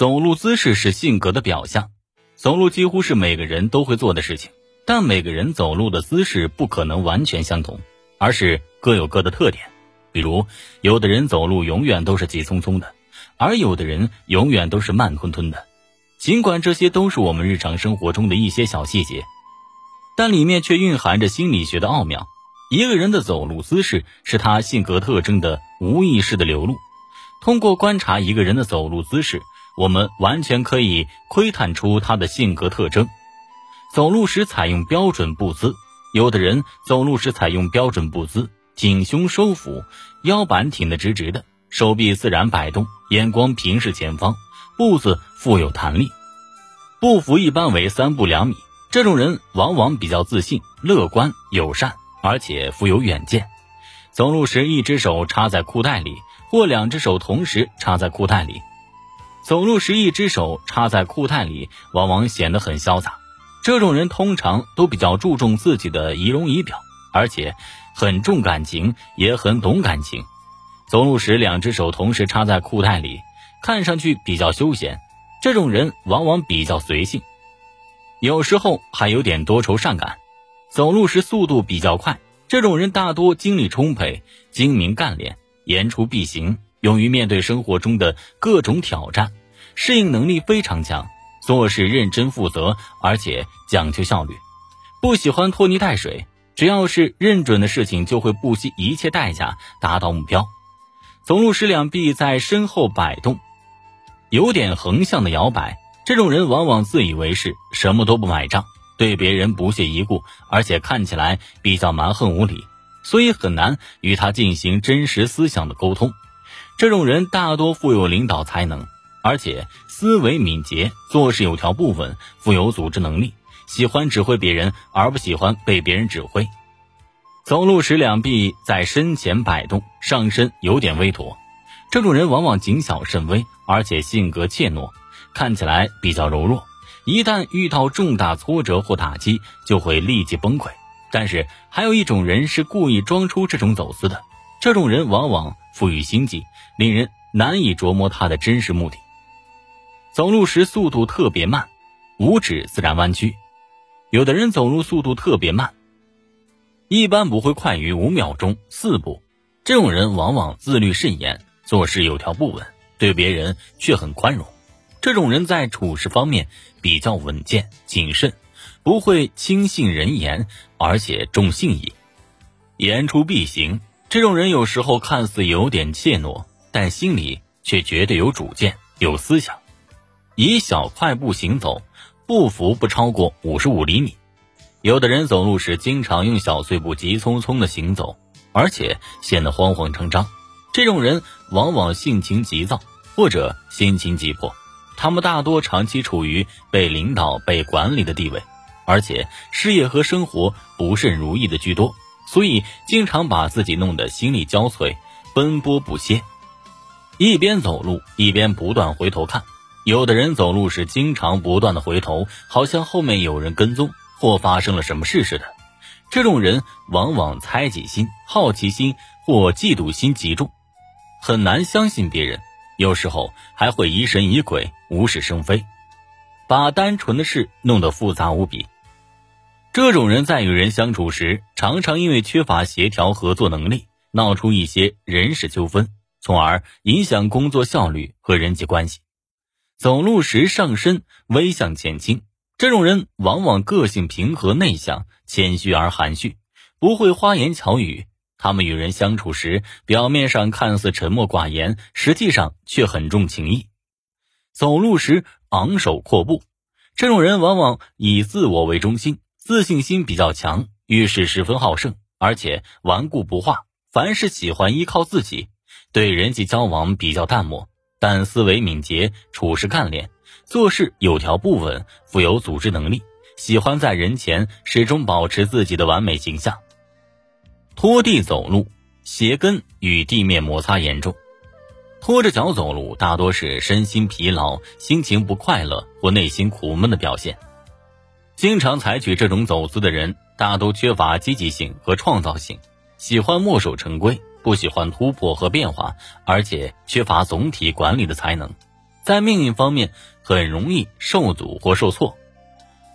走路姿势是性格的表象，走路几乎是每个人都会做的事情，但每个人走路的姿势不可能完全相同，而是各有各的特点。比如，有的人走路永远都是急匆匆的，而有的人永远都是慢吞吞的。尽管这些都是我们日常生活中的一些小细节，但里面却蕴含着心理学的奥妙。一个人的走路姿势是他性格特征的无意识的流露。通过观察一个人的走路姿势，我们完全可以窥探出他的性格特征。走路时采用标准步姿，有的人走路时采用标准步姿，挺胸收腹，腰板挺得直直的，手臂自然摆动，眼光平视前方，步子富有弹力，步幅一般为三步两米。这种人往往比较自信、乐观、友善。而且富有远见，走路时一只手插在裤袋里，或两只手同时插在裤袋里。走路时一只手插在裤袋里，往往显得很潇洒。这种人通常都比较注重自己的仪容仪表，而且很重感情，也很懂感情。走路时两只手同时插在裤袋里，看上去比较休闲。这种人往往比较随性，有时候还有点多愁善感。走路时速度比较快，这种人大多精力充沛、精明干练、言出必行，勇于面对生活中的各种挑战，适应能力非常强，做事认真负责，而且讲究效率，不喜欢拖泥带水。只要是认准的事情，就会不惜一切代价达到目标。走路时两臂在身后摆动，有点横向的摇摆，这种人往往自以为是，什么都不买账。对别人不屑一顾，而且看起来比较蛮横无理，所以很难与他进行真实思想的沟通。这种人大多富有领导才能，而且思维敏捷，做事有条不紊，富有组织能力，喜欢指挥别人，而不喜欢被别人指挥。走路时两臂在身前摆动，上身有点微驼。这种人往往谨小慎微，而且性格怯懦，看起来比较柔弱。一旦遇到重大挫折或打击，就会立即崩溃。但是还有一种人是故意装出这种走姿的，这种人往往富于心计，令人难以琢磨他的真实目的。走路时速度特别慢，五指自然弯曲。有的人走路速度特别慢，一般不会快于五秒钟四步。这种人往往自律甚严，做事有条不紊，对别人却很宽容。这种人在处事方面比较稳健谨慎，不会轻信人言，而且重信义，言出必行。这种人有时候看似有点怯懦，但心里却绝对有主见、有思想。以小快步行走，步幅不超过五十五厘米。有的人走路时经常用小碎步急匆匆的行走，而且显得慌慌张张。这种人往往性情急躁，或者心情急迫。他们大多长期处于被领导、被管理的地位，而且事业和生活不甚如意的居多，所以经常把自己弄得心力交瘁、奔波不歇。一边走路一边不断回头看，有的人走路时经常不断的回头，好像后面有人跟踪或发生了什么事似的。这种人往往猜忌心、好奇心或嫉妒心极重，很难相信别人。有时候还会疑神疑鬼、无事生非，把单纯的事弄得复杂无比。这种人在与人相处时，常常因为缺乏协调合作能力，闹出一些人事纠纷，从而影响工作效率和人际关系。走路时上身微向前倾，这种人往往个性平和内向、谦虚而含蓄，不会花言巧语。他们与人相处时，表面上看似沉默寡言，实际上却很重情义。走路时昂首阔步，这种人往往以自我为中心，自信心比较强，遇事十分好胜，而且顽固不化，凡事喜欢依靠自己，对人际交往比较淡漠，但思维敏捷，处事干练，做事有条不紊，富有组织能力，喜欢在人前始终保持自己的完美形象。拖地走路，鞋跟与地面摩擦严重，拖着脚走路大多是身心疲劳、心情不快乐或内心苦闷的表现。经常采取这种走姿的人，大都缺乏积极性和创造性，喜欢墨守成规，不喜欢突破和变化，而且缺乏总体管理的才能。在命运方面很容易受阻或受挫，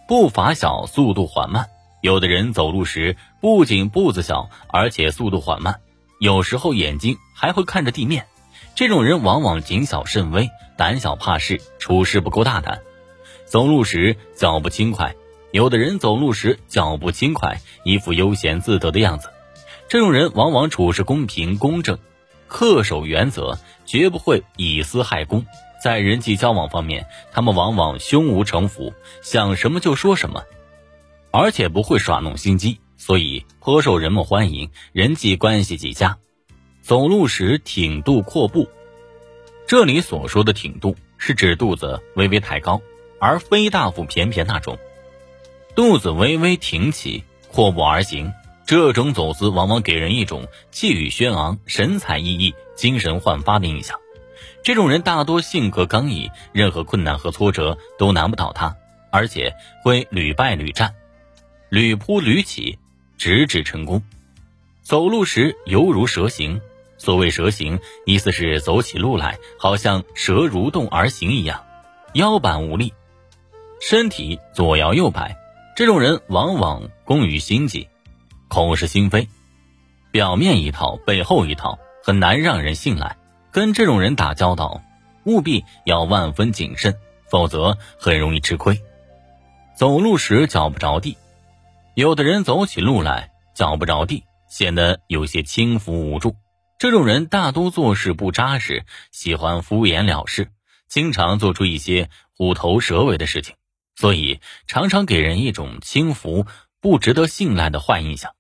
步伐小，速度缓慢。有的人走路时不仅步子小，而且速度缓慢，有时候眼睛还会看着地面。这种人往往谨小慎微，胆小怕事，处事不够大胆。走路时脚步轻快，有的人走路时脚步轻快，一副悠闲自得的样子。这种人往往处事公平公正，恪守原则，绝不会以私害公。在人际交往方面，他们往往胸无城府，想什么就说什么，而且不会耍弄心机，所以颇受人们欢迎，人际关系极佳。走路时挺肚阔步，这里所说的挺肚是指肚子微微抬高，而非大腹便便那种。肚子微微挺起，阔步而行，这种走姿往往给人一种气宇轩昂、神采奕奕、精神焕发的印象。这种人大多性格刚毅，任何困难和挫折都难不倒他，而且会屡败屡战，屡扑屡起，直至成功。走路时犹如蛇行，所谓蛇行，意思是走起路来好像蛇蠕动而行一样，腰板无力，身体左摇右摆。这种人往往工于心计，口是心非，表面一套，背后一套，很难让人信赖。跟这种人打交道，务必要万分谨慎，否则很容易吃亏。走路时脚不着地，有的人走起路来脚不着地，显得有些轻浮无助。这种人大多做事不扎实，喜欢敷衍了事，经常做出一些虎头蛇尾的事情，所以常常给人一种轻浮、不值得信赖的坏印象。